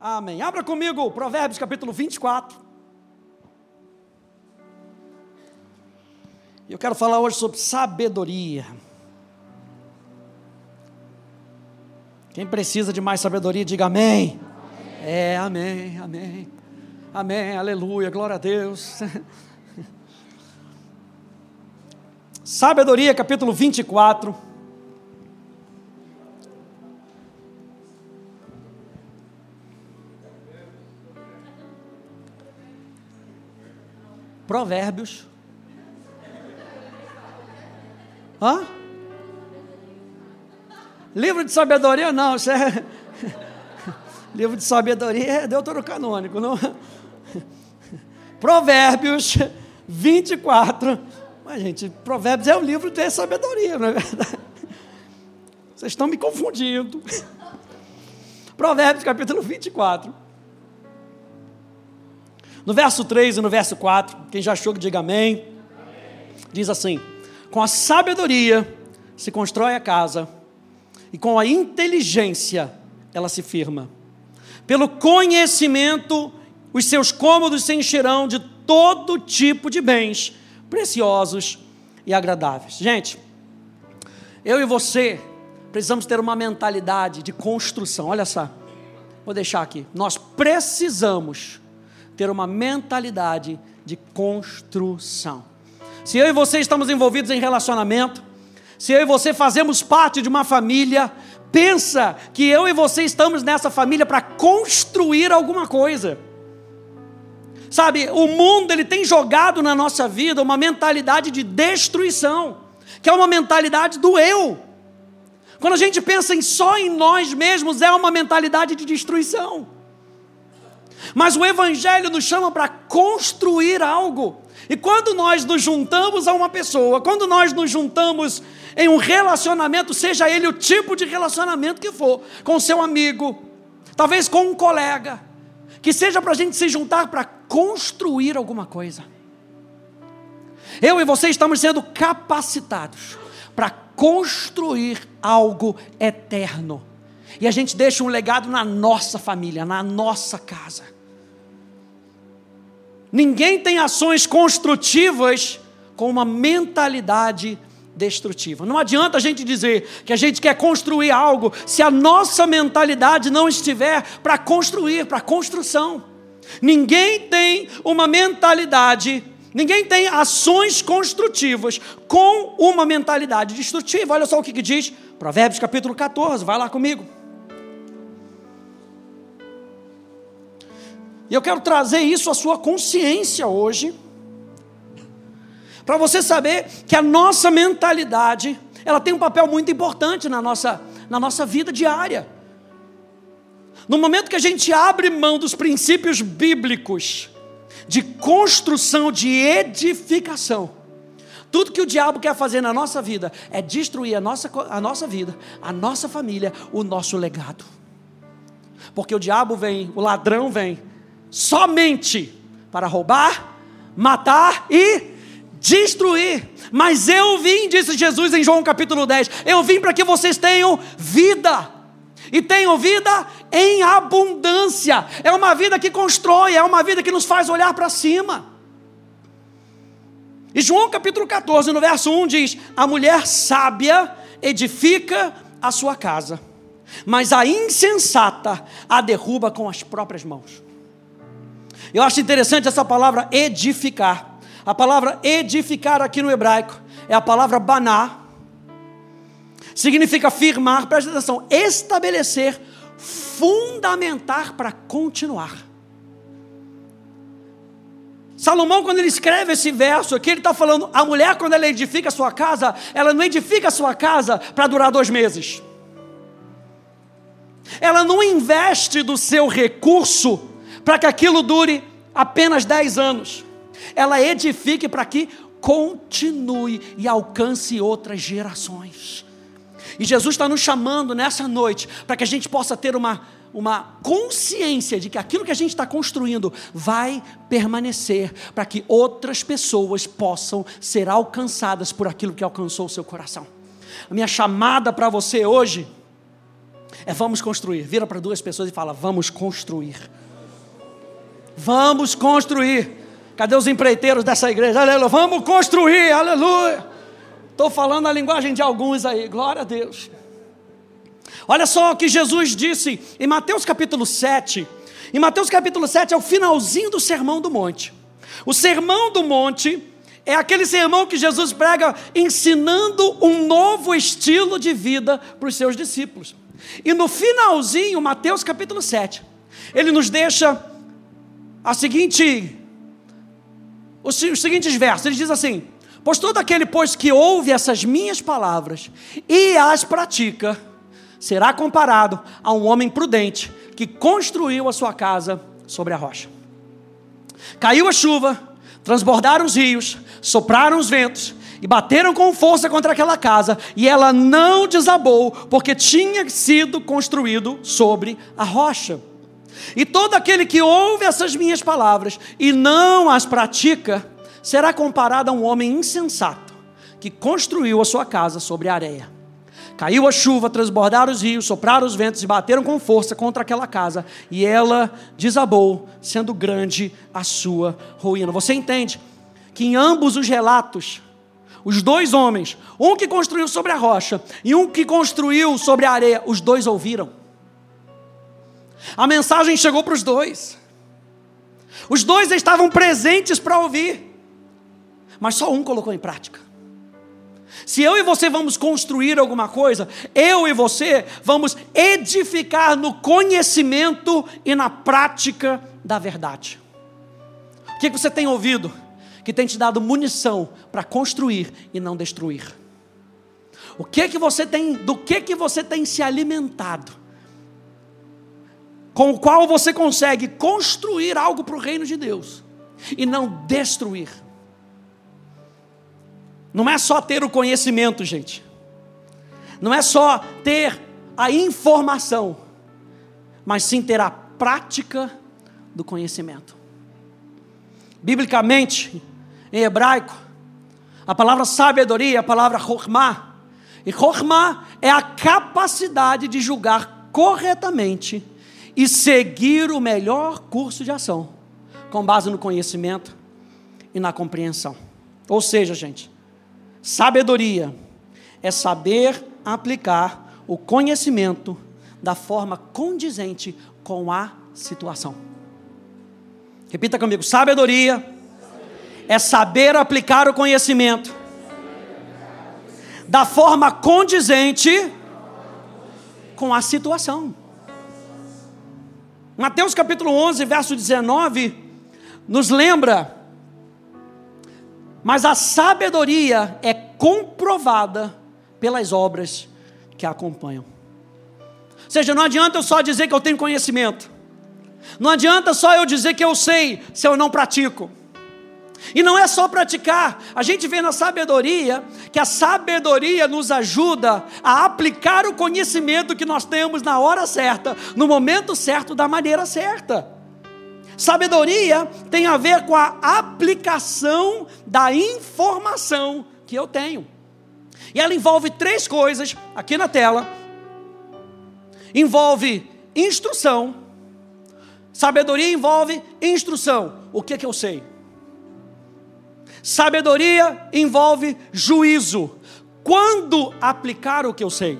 Amém. Abra comigo Provérbios capítulo 24. Eu quero falar hoje sobre sabedoria. Quem precisa de mais sabedoria, diga amém. amém. É, amém, amém. Amém, aleluia, glória a Deus. Sabedoria, capítulo 24. Provérbios. Hã? Livro de sabedoria, não, isso é. Livro de sabedoria é deuterocanônico, não? Provérbios 24. Mas, gente, Provérbios é o livro de sabedoria, não é verdade? Vocês estão me confundindo. Provérbios capítulo 24. No verso 3 e no verso 4, quem já achou que diga amém, amém. diz assim: Com a sabedoria se constrói a casa, e com a inteligência ela se firma. Pelo conhecimento, os seus cômodos se encherão de todo tipo de bens preciosos e agradáveis. Gente, eu e você precisamos ter uma mentalidade de construção. Olha só, vou deixar aqui. Nós precisamos ter uma mentalidade de construção. Se eu e você estamos envolvidos em relacionamento, se eu e você fazemos parte de uma família, pensa que eu e você estamos nessa família para construir alguma coisa. Sabe, o mundo ele tem jogado na nossa vida uma mentalidade de destruição, que é uma mentalidade do eu. Quando a gente pensa em só em nós mesmos, é uma mentalidade de destruição. Mas o Evangelho nos chama para construir algo. E quando nós nos juntamos a uma pessoa, quando nós nos juntamos em um relacionamento, seja ele o tipo de relacionamento que for, com seu amigo, talvez com um colega, que seja para a gente se juntar para construir alguma coisa. Eu e você estamos sendo capacitados para construir algo eterno. E a gente deixa um legado na nossa família, na nossa casa. Ninguém tem ações construtivas com uma mentalidade destrutiva. Não adianta a gente dizer que a gente quer construir algo se a nossa mentalidade não estiver para construir, para construção. Ninguém tem uma mentalidade, ninguém tem ações construtivas com uma mentalidade destrutiva. Olha só o que, que diz Provérbios capítulo 14, vai lá comigo. E eu quero trazer isso à sua consciência hoje, para você saber que a nossa mentalidade, ela tem um papel muito importante na nossa, na nossa vida diária. No momento que a gente abre mão dos princípios bíblicos de construção, de edificação, tudo que o diabo quer fazer na nossa vida é destruir a nossa, a nossa vida, a nossa família, o nosso legado. Porque o diabo vem, o ladrão vem somente para roubar, matar e destruir. Mas eu vim, disse Jesus em João capítulo 10, eu vim para que vocês tenham vida. E tenham vida em abundância. É uma vida que constrói, é uma vida que nos faz olhar para cima. E João capítulo 14, no verso 1 diz: A mulher sábia edifica a sua casa, mas a insensata a derruba com as próprias mãos. Eu acho interessante essa palavra edificar. A palavra edificar aqui no hebraico é a palavra baná. Significa firmar, presta atenção, estabelecer, fundamentar para continuar. Salomão, quando ele escreve esse verso aqui, ele está falando: a mulher, quando ela edifica a sua casa, ela não edifica a sua casa para durar dois meses. Ela não investe do seu recurso para que aquilo dure apenas 10 anos. Ela edifique para que continue e alcance outras gerações. E Jesus está nos chamando nessa noite para que a gente possa ter uma, uma consciência de que aquilo que a gente está construindo vai permanecer, para que outras pessoas possam ser alcançadas por aquilo que alcançou o seu coração. A minha chamada para você hoje É vamos construir. Vira para duas pessoas e fala: vamos construir. Vamos construir. Cadê os empreiteiros dessa igreja? Aleluia. Vamos construir, aleluia. Estou falando a linguagem de alguns aí, glória a Deus. Olha só o que Jesus disse em Mateus capítulo 7. Em Mateus capítulo 7 é o finalzinho do Sermão do Monte. O Sermão do Monte é aquele sermão que Jesus prega ensinando um novo estilo de vida para os seus discípulos. E no finalzinho, Mateus capítulo 7, ele nos deixa a seguinte, os, os seguintes versos. Ele diz assim: Pois todo aquele, pois, que ouve essas minhas palavras e as pratica, será comparado a um homem prudente que construiu a sua casa sobre a rocha. Caiu a chuva, transbordaram os rios, sopraram os ventos e bateram com força contra aquela casa, e ela não desabou, porque tinha sido construído sobre a rocha. E todo aquele que ouve essas minhas palavras e não as pratica, será comparado a um homem insensato que construiu a sua casa sobre areia. Caiu a chuva, transbordaram os rios, sopraram os ventos e bateram com força contra aquela casa, e ela desabou, sendo grande a sua ruína. Você entende que em ambos os relatos, os dois homens, um que construiu sobre a rocha e um que construiu sobre a areia, os dois ouviram. A mensagem chegou para os dois. Os dois estavam presentes para ouvir mas só um colocou em prática. Se eu e você vamos construir alguma coisa, eu e você vamos edificar no conhecimento e na prática da verdade. O que você tem ouvido que tem te dado munição para construir e não destruir? O que que você tem, do que que você tem se alimentado? Com o qual você consegue construir algo para o reino de Deus e não destruir? Não é só ter o conhecimento, gente. Não é só ter a informação, mas sim ter a prática do conhecimento. Biblicamente, em hebraico, a palavra sabedoria a palavra chokmah. E chokmah é a capacidade de julgar corretamente e seguir o melhor curso de ação, com base no conhecimento e na compreensão. Ou seja, gente, Sabedoria é saber aplicar o conhecimento da forma condizente com a situação. Repita comigo: sabedoria é saber aplicar o conhecimento da forma condizente com a situação. Mateus capítulo 11, verso 19, nos lembra mas a sabedoria é comprovada pelas obras que a acompanham. Ou seja, não adianta eu só dizer que eu tenho conhecimento. Não adianta só eu dizer que eu sei se eu não pratico. E não é só praticar, a gente vê na sabedoria que a sabedoria nos ajuda a aplicar o conhecimento que nós temos na hora certa, no momento certo, da maneira certa. Sabedoria tem a ver com a aplicação da informação que eu tenho. E ela envolve três coisas aqui na tela. Envolve instrução. Sabedoria envolve instrução. O que, que eu sei? Sabedoria envolve juízo. Quando aplicar o que eu sei?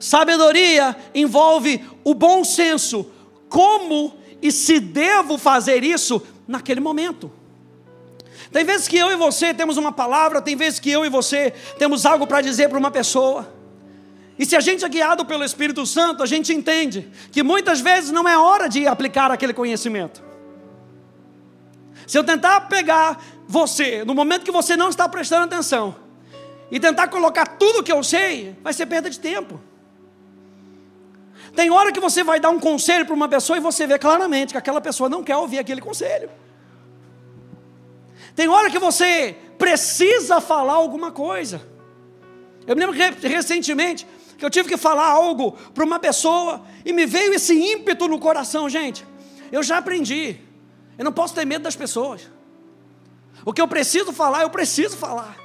Sabedoria envolve o bom senso. Como e se devo fazer isso naquele momento. Tem vezes que eu e você temos uma palavra, tem vezes que eu e você temos algo para dizer para uma pessoa. E se a gente é guiado pelo Espírito Santo, a gente entende que muitas vezes não é hora de aplicar aquele conhecimento. Se eu tentar pegar você, no momento que você não está prestando atenção, e tentar colocar tudo que eu sei, vai ser perda de tempo. Tem hora que você vai dar um conselho para uma pessoa e você vê claramente que aquela pessoa não quer ouvir aquele conselho. Tem hora que você precisa falar alguma coisa. Eu me lembro recentemente que eu tive que falar algo para uma pessoa e me veio esse ímpeto no coração, gente. Eu já aprendi. Eu não posso ter medo das pessoas. O que eu preciso falar, eu preciso falar.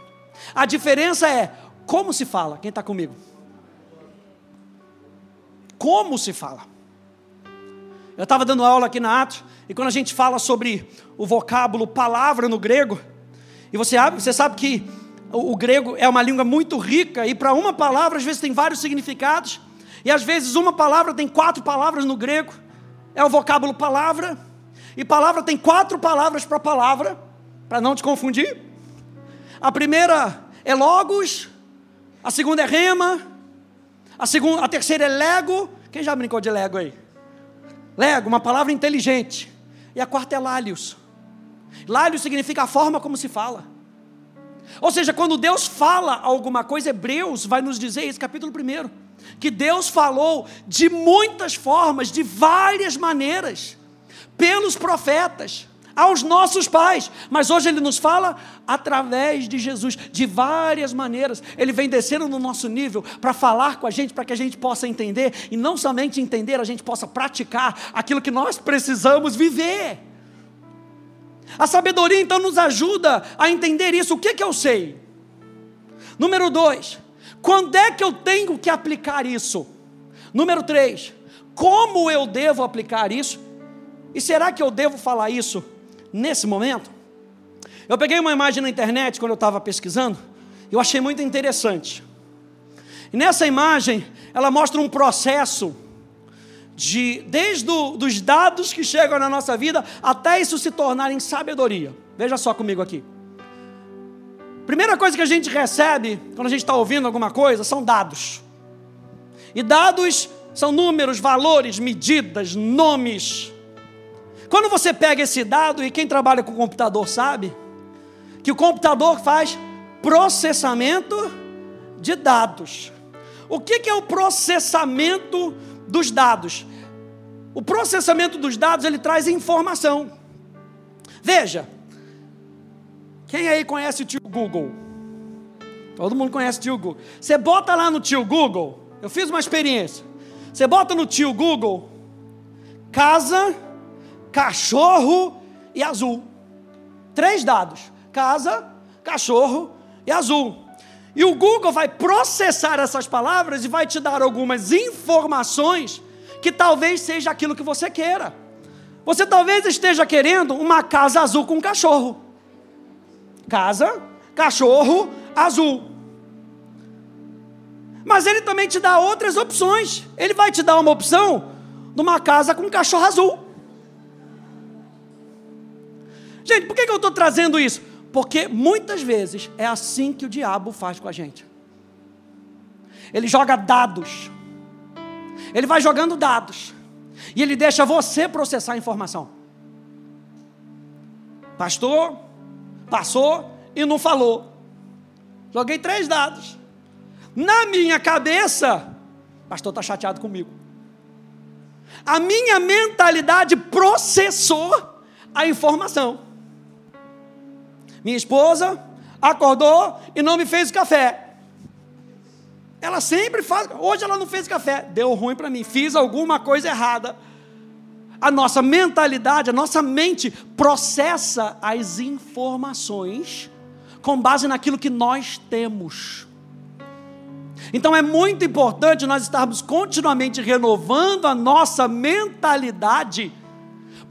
A diferença é como se fala. Quem está comigo? como se fala. Eu estava dando aula aqui na Atos, e quando a gente fala sobre o vocábulo palavra no grego, e você, você sabe que o, o grego é uma língua muito rica, e para uma palavra às vezes tem vários significados, e às vezes uma palavra tem quatro palavras no grego, é o vocábulo palavra, e palavra tem quatro palavras para palavra, para não te confundir. A primeira é logos, a segunda é rema, a, segunda, a terceira é lego. Quem já brincou de lego aí? Lego, uma palavra inteligente. E a quarta é lálios. Lálios significa a forma como se fala. Ou seja, quando Deus fala alguma coisa, Hebreus vai nos dizer isso, capítulo 1, que Deus falou de muitas formas, de várias maneiras, pelos profetas aos nossos pais, mas hoje ele nos fala através de Jesus, de várias maneiras. Ele vem descendo no nosso nível para falar com a gente, para que a gente possa entender, e não somente entender, a gente possa praticar aquilo que nós precisamos viver. A sabedoria então nos ajuda a entender isso. O que, que eu sei? Número dois, quando é que eu tenho que aplicar isso? Número três, como eu devo aplicar isso? E será que eu devo falar isso nesse momento, eu peguei uma imagem na internet quando eu estava pesquisando, eu achei muito interessante. E nessa imagem, ela mostra um processo de desde do, dos dados que chegam na nossa vida até isso se tornar em sabedoria. Veja só comigo aqui. Primeira coisa que a gente recebe quando a gente está ouvindo alguma coisa são dados. E dados são números, valores, medidas, nomes. Quando você pega esse dado, e quem trabalha com computador sabe, que o computador faz processamento de dados. O que, é o processamento dos dados? O processamento dos dados ele traz informação. Veja, quem aí conhece o tio Google? Todo mundo conhece o tio Google. Você bota lá no tio Google, eu fiz uma experiência. Você bota no tio Google, casa cachorro e azul. Três dados: casa, cachorro e azul. E o Google vai processar essas palavras e vai te dar algumas informações que talvez seja aquilo que você queira. Você talvez esteja querendo uma casa azul com cachorro. Casa, cachorro, azul. Mas ele também te dá outras opções. Ele vai te dar uma opção de uma casa com cachorro azul. Gente, por que eu estou trazendo isso? Porque muitas vezes é assim que o diabo faz com a gente. Ele joga dados. Ele vai jogando dados. E ele deixa você processar a informação. Pastor, passou e não falou. Joguei três dados. Na minha cabeça, pastor está chateado comigo. A minha mentalidade processou a informação. Minha esposa acordou e não me fez café. Ela sempre faz. Hoje ela não fez café. Deu ruim para mim. Fiz alguma coisa errada. A nossa mentalidade, a nossa mente processa as informações com base naquilo que nós temos. Então é muito importante nós estarmos continuamente renovando a nossa mentalidade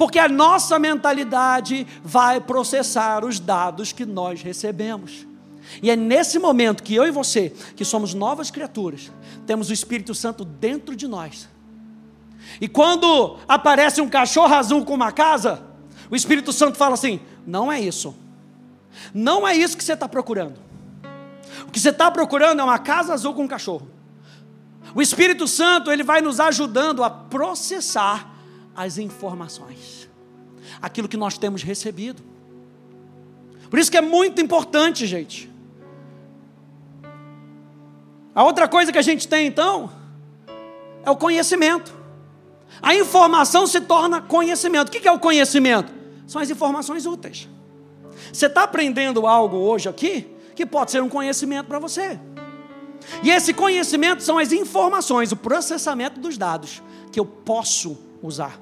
porque a nossa mentalidade vai processar os dados que nós recebemos. E é nesse momento que eu e você, que somos novas criaturas, temos o Espírito Santo dentro de nós. E quando aparece um cachorro azul com uma casa, o Espírito Santo fala assim: não é isso. Não é isso que você está procurando. O que você está procurando é uma casa azul com um cachorro. O Espírito Santo ele vai nos ajudando a processar as informações, aquilo que nós temos recebido. Por isso que é muito importante, gente. A outra coisa que a gente tem então é o conhecimento. A informação se torna conhecimento. O que é o conhecimento? São as informações úteis. Você está aprendendo algo hoje aqui que pode ser um conhecimento para você. E esse conhecimento são as informações, o processamento dos dados que eu posso usar.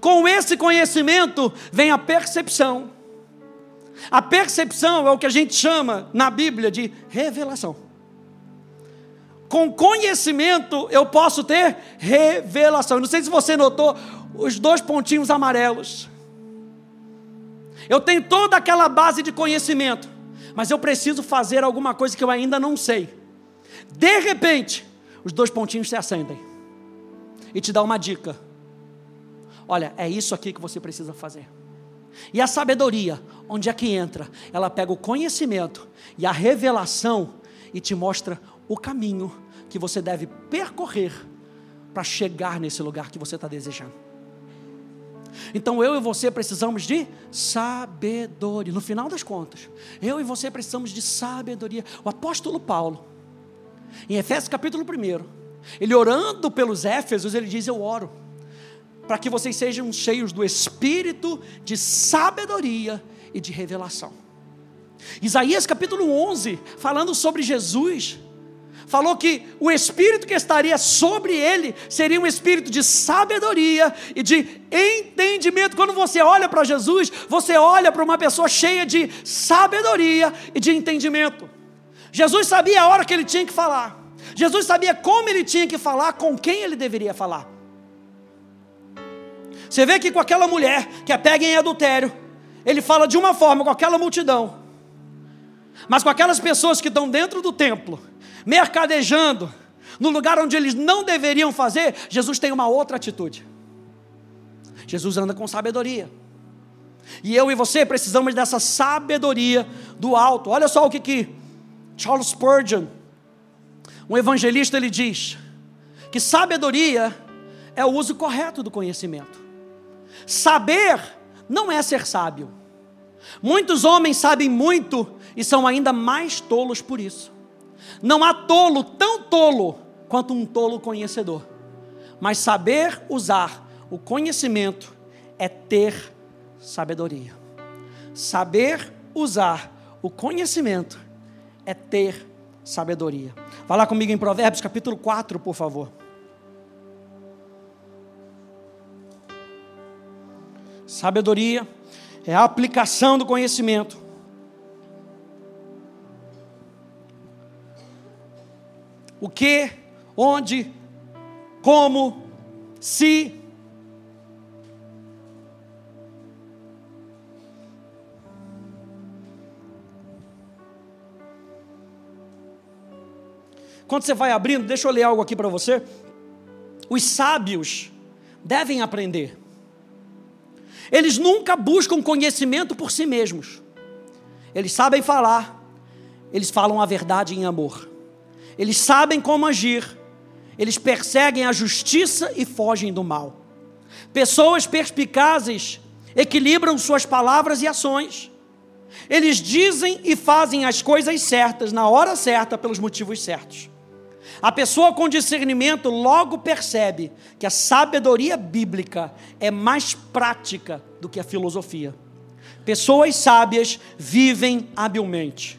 Com esse conhecimento vem a percepção. A percepção é o que a gente chama na Bíblia de revelação. Com conhecimento eu posso ter revelação. Não sei se você notou os dois pontinhos amarelos. Eu tenho toda aquela base de conhecimento, mas eu preciso fazer alguma coisa que eu ainda não sei. De repente, os dois pontinhos se acendem e te dá uma dica. Olha, é isso aqui que você precisa fazer. E a sabedoria, onde é que entra? Ela pega o conhecimento e a revelação e te mostra o caminho que você deve percorrer para chegar nesse lugar que você está desejando. Então eu e você precisamos de sabedoria. No final das contas, eu e você precisamos de sabedoria. O apóstolo Paulo, em Efésios capítulo 1, ele orando pelos Éfesos, ele diz: Eu oro para que vocês sejam cheios do espírito de sabedoria e de revelação. Isaías capítulo 11, falando sobre Jesus, falou que o espírito que estaria sobre ele seria um espírito de sabedoria e de entendimento. Quando você olha para Jesus, você olha para uma pessoa cheia de sabedoria e de entendimento. Jesus sabia a hora que ele tinha que falar. Jesus sabia como ele tinha que falar, com quem ele deveria falar. Você vê que com aquela mulher que é pega em adultério, ele fala de uma forma com aquela multidão, mas com aquelas pessoas que estão dentro do templo, mercadejando, no lugar onde eles não deveriam fazer, Jesus tem uma outra atitude. Jesus anda com sabedoria. E eu e você precisamos dessa sabedoria do alto. Olha só o que, que Charles Spurgeon, um evangelista, ele diz: que sabedoria é o uso correto do conhecimento. Saber não é ser sábio. Muitos homens sabem muito e são ainda mais tolos por isso. Não há tolo tão tolo quanto um tolo conhecedor. Mas saber usar o conhecimento é ter sabedoria. Saber usar o conhecimento é ter sabedoria. Vá lá comigo em Provérbios capítulo 4, por favor. Sabedoria é a aplicação do conhecimento o que, onde, como, se. Quando você vai abrindo, deixa eu ler algo aqui para você. Os sábios devem aprender. Eles nunca buscam conhecimento por si mesmos. Eles sabem falar, eles falam a verdade em amor eles sabem como agir, eles perseguem a justiça e fogem do mal. Pessoas perspicazes equilibram suas palavras e ações. Eles dizem e fazem as coisas certas na hora certa pelos motivos certos. A pessoa com discernimento logo percebe que a sabedoria bíblica é mais prática do que a filosofia. Pessoas sábias vivem habilmente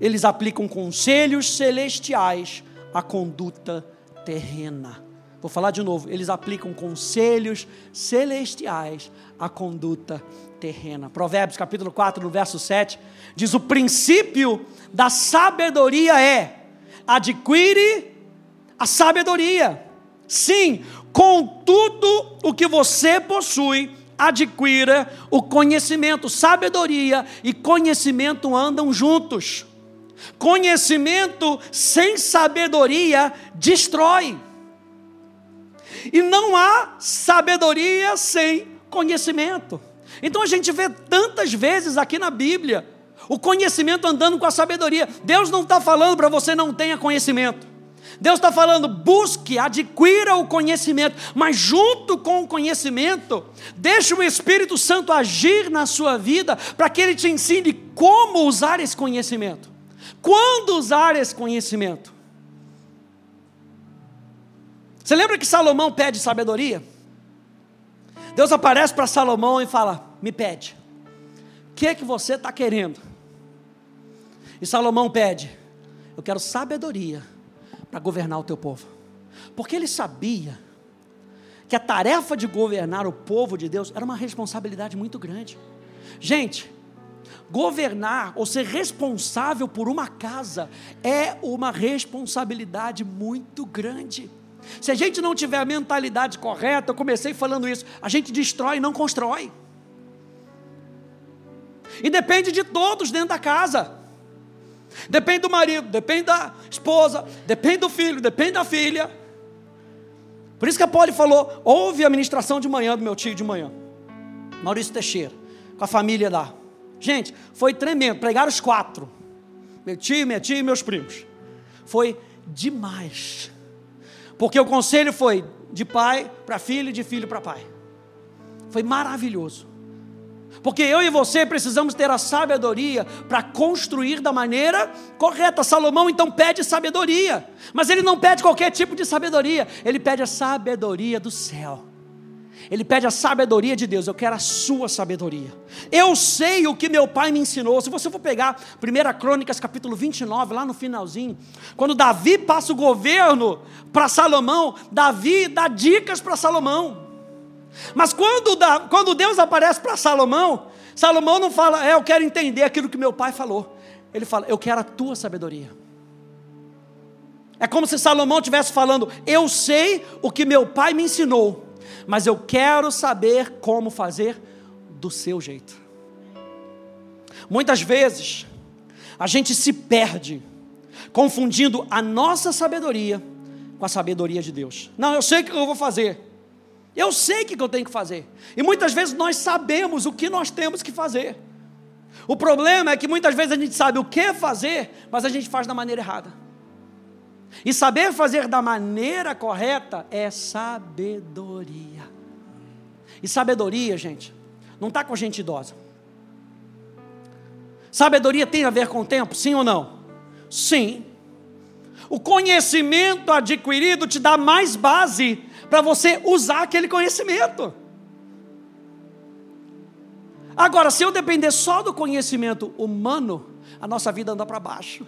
eles aplicam conselhos celestiais à conduta terrena. Vou falar de novo, eles aplicam conselhos celestiais à conduta terrena. Provérbios capítulo 4, no verso 7, diz: "O princípio da sabedoria é: adquire a sabedoria. Sim, com tudo o que você possui, adquira o conhecimento. Sabedoria e conhecimento andam juntos. Conhecimento sem sabedoria destrói. E não há sabedoria sem conhecimento. Então a gente vê tantas vezes aqui na Bíblia o conhecimento andando com a sabedoria. Deus não está falando para você não tenha conhecimento. Deus está falando, busque, adquira o conhecimento, mas junto com o conhecimento, deixe o Espírito Santo agir na sua vida para que ele te ensine como usar esse conhecimento. Quando usar esse conhecimento? Você lembra que Salomão pede sabedoria? Deus aparece para Salomão e fala: Me pede, o que é que você está querendo? E Salomão pede: Eu quero sabedoria para governar o teu povo, porque ele sabia que a tarefa de governar o povo de Deus era uma responsabilidade muito grande. Gente, governar ou ser responsável por uma casa é uma responsabilidade muito grande. Se a gente não tiver a mentalidade correta, eu comecei falando isso, a gente destrói e não constrói. E depende de todos dentro da casa. Depende do marido, depende da esposa, depende do filho, depende da filha. Por isso que a Poli falou: houve a ministração de manhã do meu tio de manhã, Maurício Teixeira, com a família lá. Gente, foi tremendo. Pregaram os quatro: meu tio, minha tia e meus primos. Foi demais. Porque o conselho foi de pai para filho e de filho para pai. Foi maravilhoso. Porque eu e você precisamos ter a sabedoria para construir da maneira correta. Salomão então pede sabedoria, mas ele não pede qualquer tipo de sabedoria, ele pede a sabedoria do céu. Ele pede a sabedoria de Deus, eu quero a sua sabedoria. Eu sei o que meu pai me ensinou. Se você for pegar 1 Crônicas capítulo 29, lá no finalzinho, quando Davi passa o governo para Salomão, Davi dá dicas para Salomão. Mas quando, quando Deus aparece para Salomão, Salomão não fala, é, eu quero entender aquilo que meu pai falou. Ele fala, eu quero a tua sabedoria. É como se Salomão estivesse falando, eu sei o que meu pai me ensinou, mas eu quero saber como fazer do seu jeito. Muitas vezes, a gente se perde, confundindo a nossa sabedoria com a sabedoria de Deus. Não, eu sei o que eu vou fazer. Eu sei o que eu tenho que fazer. E muitas vezes nós sabemos o que nós temos que fazer. O problema é que muitas vezes a gente sabe o que fazer, mas a gente faz da maneira errada. E saber fazer da maneira correta é sabedoria. E sabedoria, gente, não está com gente idosa. Sabedoria tem a ver com o tempo, sim ou não? Sim. O conhecimento adquirido te dá mais base para você usar aquele conhecimento. Agora, se eu depender só do conhecimento humano, a nossa vida anda para baixo.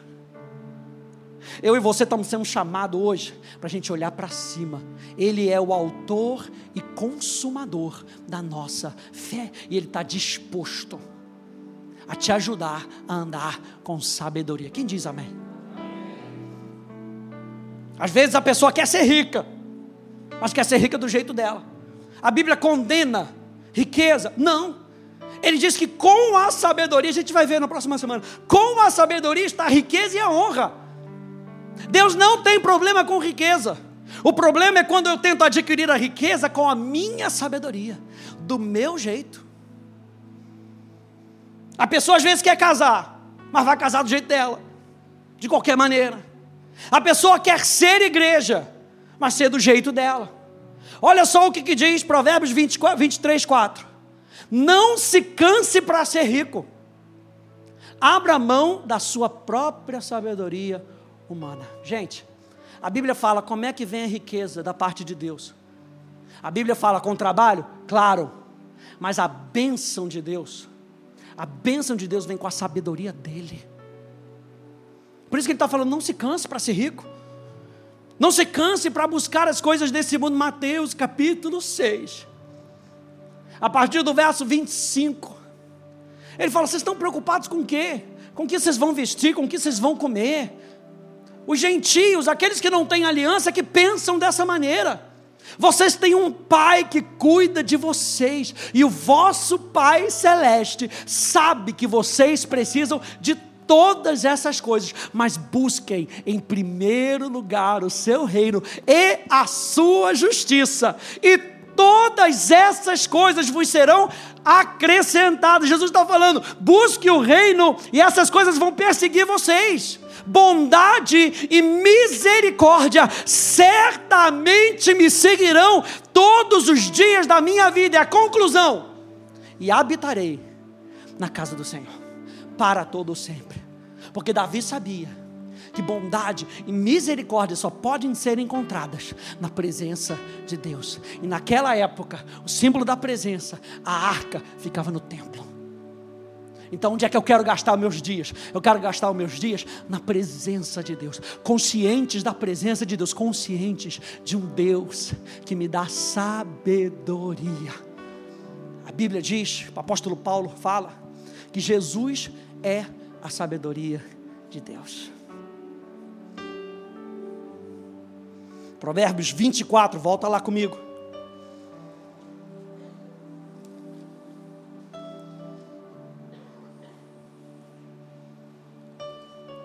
Eu e você estamos sendo chamados hoje para a gente olhar para cima. Ele é o autor e consumador da nossa fé. E Ele está disposto a te ajudar a andar com sabedoria. Quem diz amém? Às vezes a pessoa quer ser rica mas quer ser rica do jeito dela. A Bíblia condena riqueza? Não. Ele diz que com a sabedoria, a gente vai ver na próxima semana, com a sabedoria está a riqueza e a honra. Deus não tem problema com riqueza. O problema é quando eu tento adquirir a riqueza com a minha sabedoria, do meu jeito. A pessoa às vezes quer casar, mas vai casar do jeito dela, de qualquer maneira. A pessoa quer ser igreja, mas ser do jeito dela. Olha só o que, que diz Provérbios 24, 23, 4. Não se canse para ser rico. Abra mão da sua própria sabedoria humana. Gente, a Bíblia fala como é que vem a riqueza da parte de Deus. A Bíblia fala com trabalho? Claro. Mas a bênção de Deus, a bênção de Deus vem com a sabedoria dele. Por isso que ele está falando: não se canse para ser rico. Não se canse para buscar as coisas desse mundo. Mateus capítulo 6. A partir do verso 25. Ele fala: Vocês estão preocupados com o quê? Com o que vocês vão vestir? Com o que vocês vão comer? Os gentios, aqueles que não têm aliança, que pensam dessa maneira. Vocês têm um Pai que cuida de vocês, e o vosso Pai Celeste sabe que vocês precisam de todas essas coisas, mas busquem em primeiro lugar o seu reino e a sua justiça, e todas essas coisas vos serão acrescentadas. Jesus está falando: busque o reino e essas coisas vão perseguir vocês. Bondade e misericórdia certamente me seguirão todos os dias da minha vida. É a conclusão. E habitarei na casa do Senhor para todo sempre. Porque Davi sabia que bondade e misericórdia só podem ser encontradas na presença de Deus. E naquela época, o símbolo da presença, a arca, ficava no templo. Então, onde é que eu quero gastar meus dias? Eu quero gastar os meus dias na presença de Deus, conscientes da presença de Deus, conscientes de um Deus que me dá sabedoria. A Bíblia diz, o apóstolo Paulo fala, que Jesus é a sabedoria de Deus. Provérbios 24, volta lá comigo.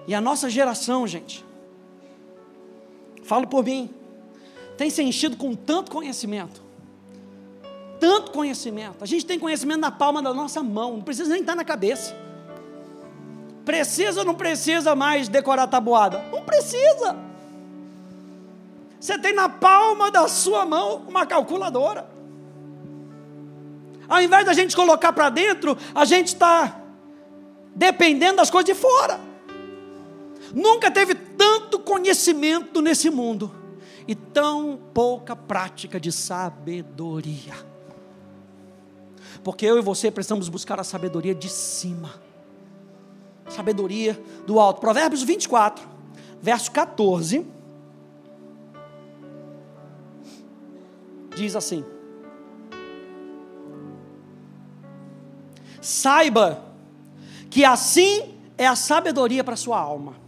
E a nossa geração, gente, falo por mim, tem se enchido com tanto conhecimento. Tanto conhecimento. A gente tem conhecimento na palma da nossa mão, não precisa nem estar na cabeça. Precisa ou não precisa mais decorar tabuada? Não precisa. Você tem na palma da sua mão uma calculadora. Ao invés da gente colocar para dentro, a gente está dependendo das coisas de fora. Nunca teve tanto conhecimento nesse mundo e tão pouca prática de sabedoria. Porque eu e você precisamos buscar a sabedoria de cima. Sabedoria do alto. Provérbios 24, verso 14. Diz assim: Saiba que assim é a sabedoria para sua alma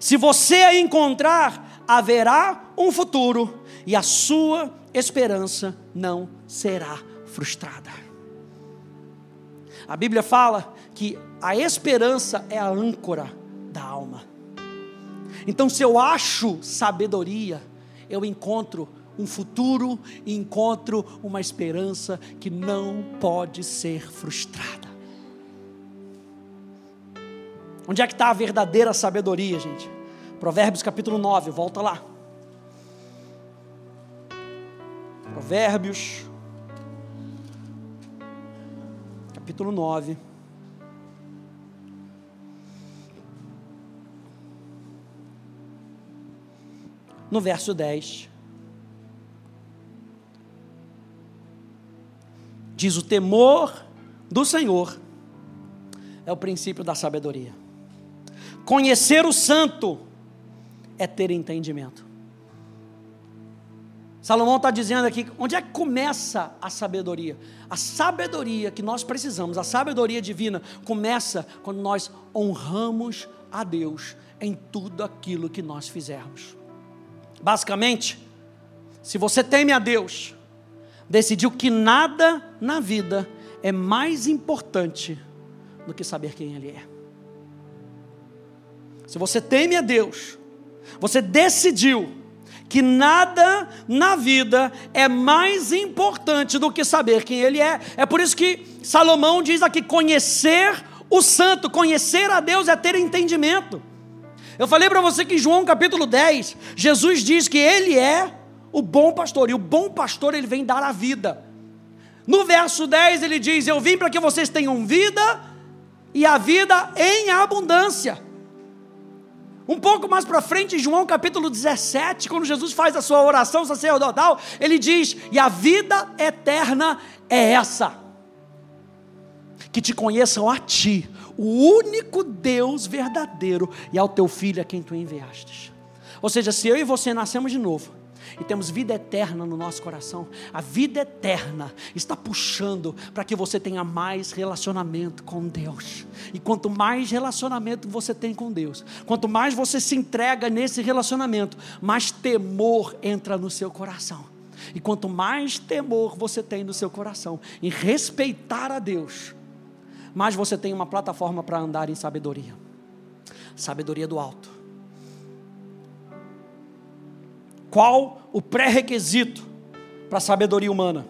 se você a encontrar, haverá um futuro e a sua esperança não será frustrada. A Bíblia fala que a esperança é a âncora da alma. Então, se eu acho sabedoria, eu encontro um futuro e encontro uma esperança que não pode ser frustrada. Onde é que está a verdadeira sabedoria, gente? Provérbios capítulo 9, volta lá. Provérbios, capítulo 9. No verso 10. Diz: O temor do Senhor é o princípio da sabedoria. Conhecer o santo é ter entendimento. Salomão está dizendo aqui, onde é que começa a sabedoria? A sabedoria que nós precisamos, a sabedoria divina, começa quando nós honramos a Deus em tudo aquilo que nós fizermos. Basicamente, se você teme a Deus, decidiu que nada na vida é mais importante do que saber quem Ele é. Se você teme a Deus, você decidiu que nada na vida é mais importante do que saber quem Ele é. É por isso que Salomão diz aqui: conhecer o santo, conhecer a Deus é ter entendimento. Eu falei para você que em João capítulo 10, Jesus diz que Ele é o bom pastor, e o bom pastor ele vem dar a vida. No verso 10 ele diz: Eu vim para que vocês tenham vida e a vida em abundância. Um pouco mais para frente, em João capítulo 17, quando Jesus faz a sua oração sacerdotal, ele diz: E a vida eterna é essa, que te conheçam a ti, o único Deus verdadeiro, e ao teu filho a quem tu enviastes. Ou seja, se eu e você nascemos de novo, e temos vida eterna no nosso coração, a vida eterna está puxando para que você tenha mais relacionamento com Deus. E quanto mais relacionamento você tem com Deus, quanto mais você se entrega nesse relacionamento, mais temor entra no seu coração. E quanto mais temor você tem no seu coração em respeitar a Deus, mais você tem uma plataforma para andar em sabedoria sabedoria do alto Qual o pré-requisito para a sabedoria humana?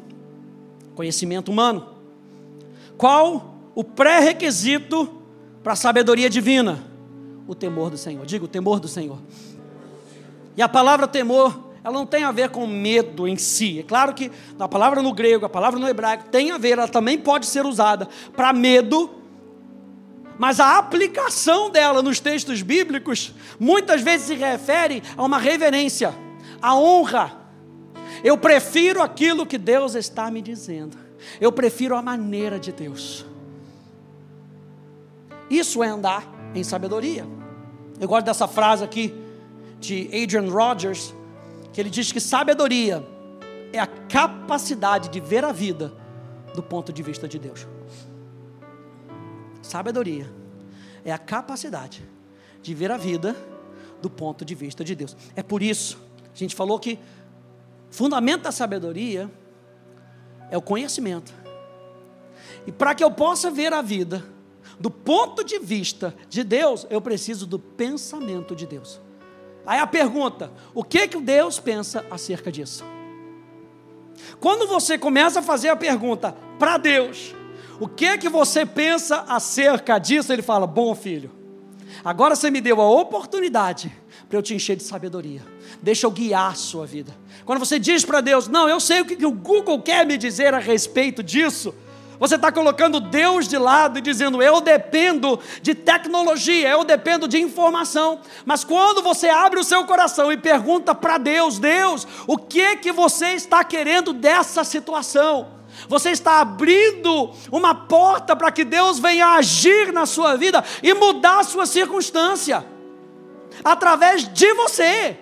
Conhecimento humano. Qual o pré-requisito para a sabedoria divina? O temor do Senhor. Diga o temor do Senhor. E a palavra temor, ela não tem a ver com medo em si. É claro que a palavra no grego, a palavra no hebraico tem a ver, ela também pode ser usada para medo, mas a aplicação dela nos textos bíblicos muitas vezes se refere a uma reverência a honra. Eu prefiro aquilo que Deus está me dizendo. Eu prefiro a maneira de Deus. Isso é andar em sabedoria. Eu gosto dessa frase aqui de Adrian Rogers, que ele diz que sabedoria é a capacidade de ver a vida do ponto de vista de Deus. Sabedoria é a capacidade de ver a vida do ponto de vista de Deus. É por isso, a gente falou que fundamento da sabedoria é o conhecimento. E para que eu possa ver a vida do ponto de vista de Deus, eu preciso do pensamento de Deus. Aí a pergunta: o que que Deus pensa acerca disso? Quando você começa a fazer a pergunta para Deus, o que que você pensa acerca disso? Ele fala: "Bom, filho, agora você me deu a oportunidade para eu te encher de sabedoria. Deixa eu guiar a sua vida. Quando você diz para Deus: "Não, eu sei o que o Google quer me dizer a respeito disso", você está colocando Deus de lado e dizendo: eu dependo de tecnologia, eu dependo de informação. Mas quando você abre o seu coração e pergunta para Deus: Deus, o que que você está querendo dessa situação? Você está abrindo uma porta para que Deus venha agir na sua vida e mudar a sua circunstância através de você.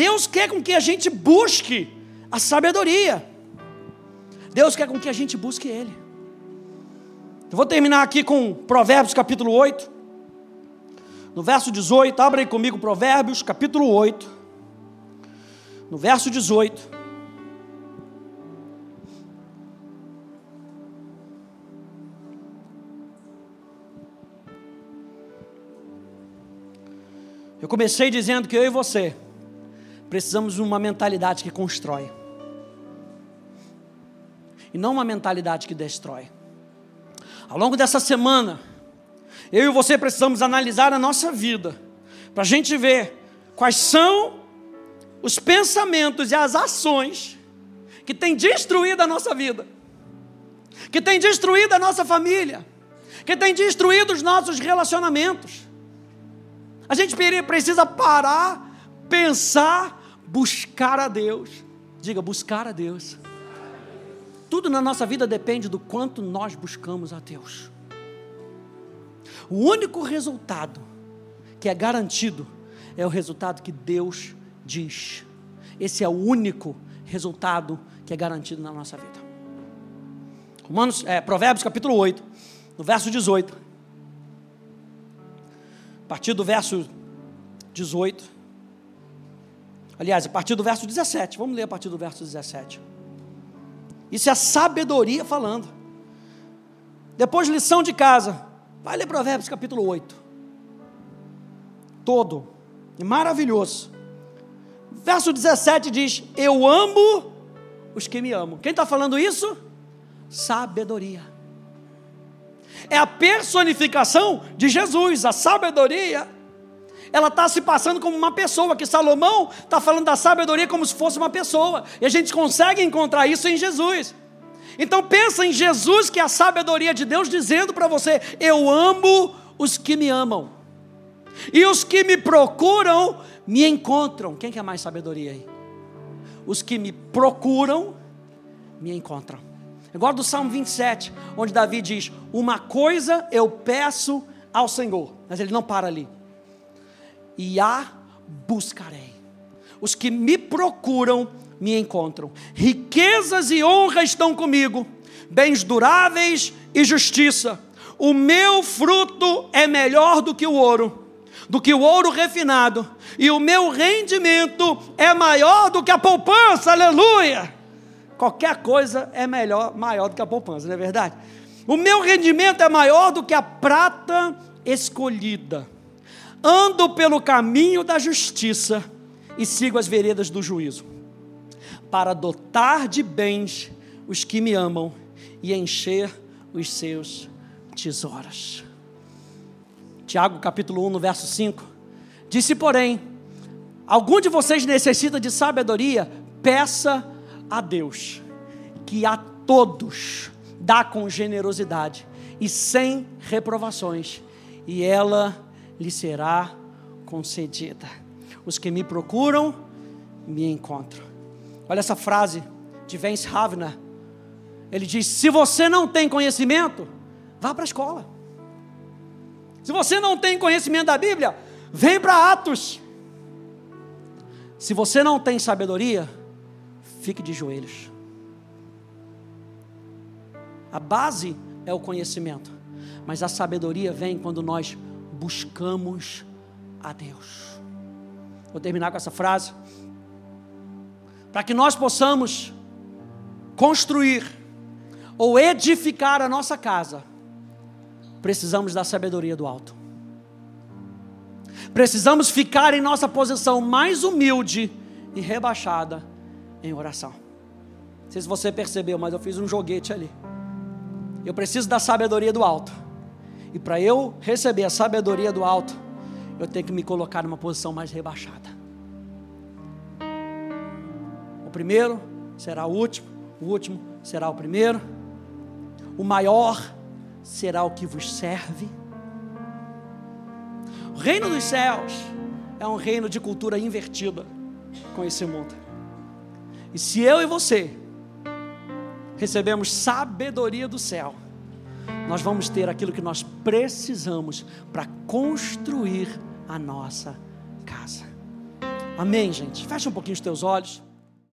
Deus quer com que a gente busque a sabedoria. Deus quer com que a gente busque Ele. Eu vou terminar aqui com Provérbios capítulo 8, no verso 18. Abra aí comigo Provérbios capítulo 8, no verso 18. Eu comecei dizendo que eu e você precisamos de uma mentalidade que constrói. E não uma mentalidade que destrói. Ao longo dessa semana, eu e você precisamos analisar a nossa vida, para a gente ver quais são os pensamentos e as ações que têm destruído a nossa vida, que têm destruído a nossa família, que têm destruído os nossos relacionamentos. A gente precisa parar, pensar buscar a Deus. Diga, buscar a Deus. Tudo na nossa vida depende do quanto nós buscamos a Deus. O único resultado que é garantido é o resultado que Deus diz. Esse é o único resultado que é garantido na nossa vida. Romanos, é, Provérbios capítulo 8, no verso 18. A partir do verso 18. Aliás, a partir do verso 17. Vamos ler a partir do verso 17. Isso é a sabedoria falando. Depois, lição de casa. Vai ler Provérbios capítulo 8. Todo. E maravilhoso. Verso 17 diz: Eu amo os que me amam. Quem está falando isso? Sabedoria. É a personificação de Jesus. A sabedoria ela está se passando como uma pessoa, que Salomão está falando da sabedoria como se fosse uma pessoa, e a gente consegue encontrar isso em Jesus. Então pensa em Jesus, que é a sabedoria de Deus, dizendo para você: Eu amo os que me amam, e os que me procuram me encontram. Quem quer mais sabedoria aí? Os que me procuram me encontram. Agora do Salmo 27, onde Davi diz: Uma coisa eu peço ao Senhor, mas ele não para ali e a buscarei. Os que me procuram me encontram. Riquezas e honra estão comigo, bens duráveis e justiça. O meu fruto é melhor do que o ouro, do que o ouro refinado, e o meu rendimento é maior do que a poupança. Aleluia! Qualquer coisa é melhor, maior do que a poupança, não é verdade? O meu rendimento é maior do que a prata escolhida ando pelo caminho da justiça e sigo as veredas do juízo, para dotar de bens os que me amam e encher os seus tesouros. Tiago capítulo 1, no verso 5, disse, porém, algum de vocês necessita de sabedoria, peça a Deus, que a todos dá com generosidade e sem reprovações, e ela lhe será concedida. Os que me procuram, me encontram. Olha essa frase de Vance Havner. Ele diz: se você não tem conhecimento, vá para a escola. Se você não tem conhecimento da Bíblia, vem para Atos. Se você não tem sabedoria, fique de joelhos. A base é o conhecimento, mas a sabedoria vem quando nós buscamos a Deus. Vou terminar com essa frase. Para que nós possamos construir ou edificar a nossa casa, precisamos da sabedoria do alto. Precisamos ficar em nossa posição mais humilde e rebaixada em oração. Não sei se você percebeu, mas eu fiz um joguete ali. Eu preciso da sabedoria do alto. E para eu receber a sabedoria do alto, eu tenho que me colocar numa posição mais rebaixada. O primeiro será o último, o último será o primeiro, o maior será o que vos serve. O reino dos céus é um reino de cultura invertida com esse mundo. E se eu e você recebemos sabedoria do céu, nós vamos ter aquilo que nós precisamos para construir a nossa casa. Amém, gente? Fecha um pouquinho os teus olhos.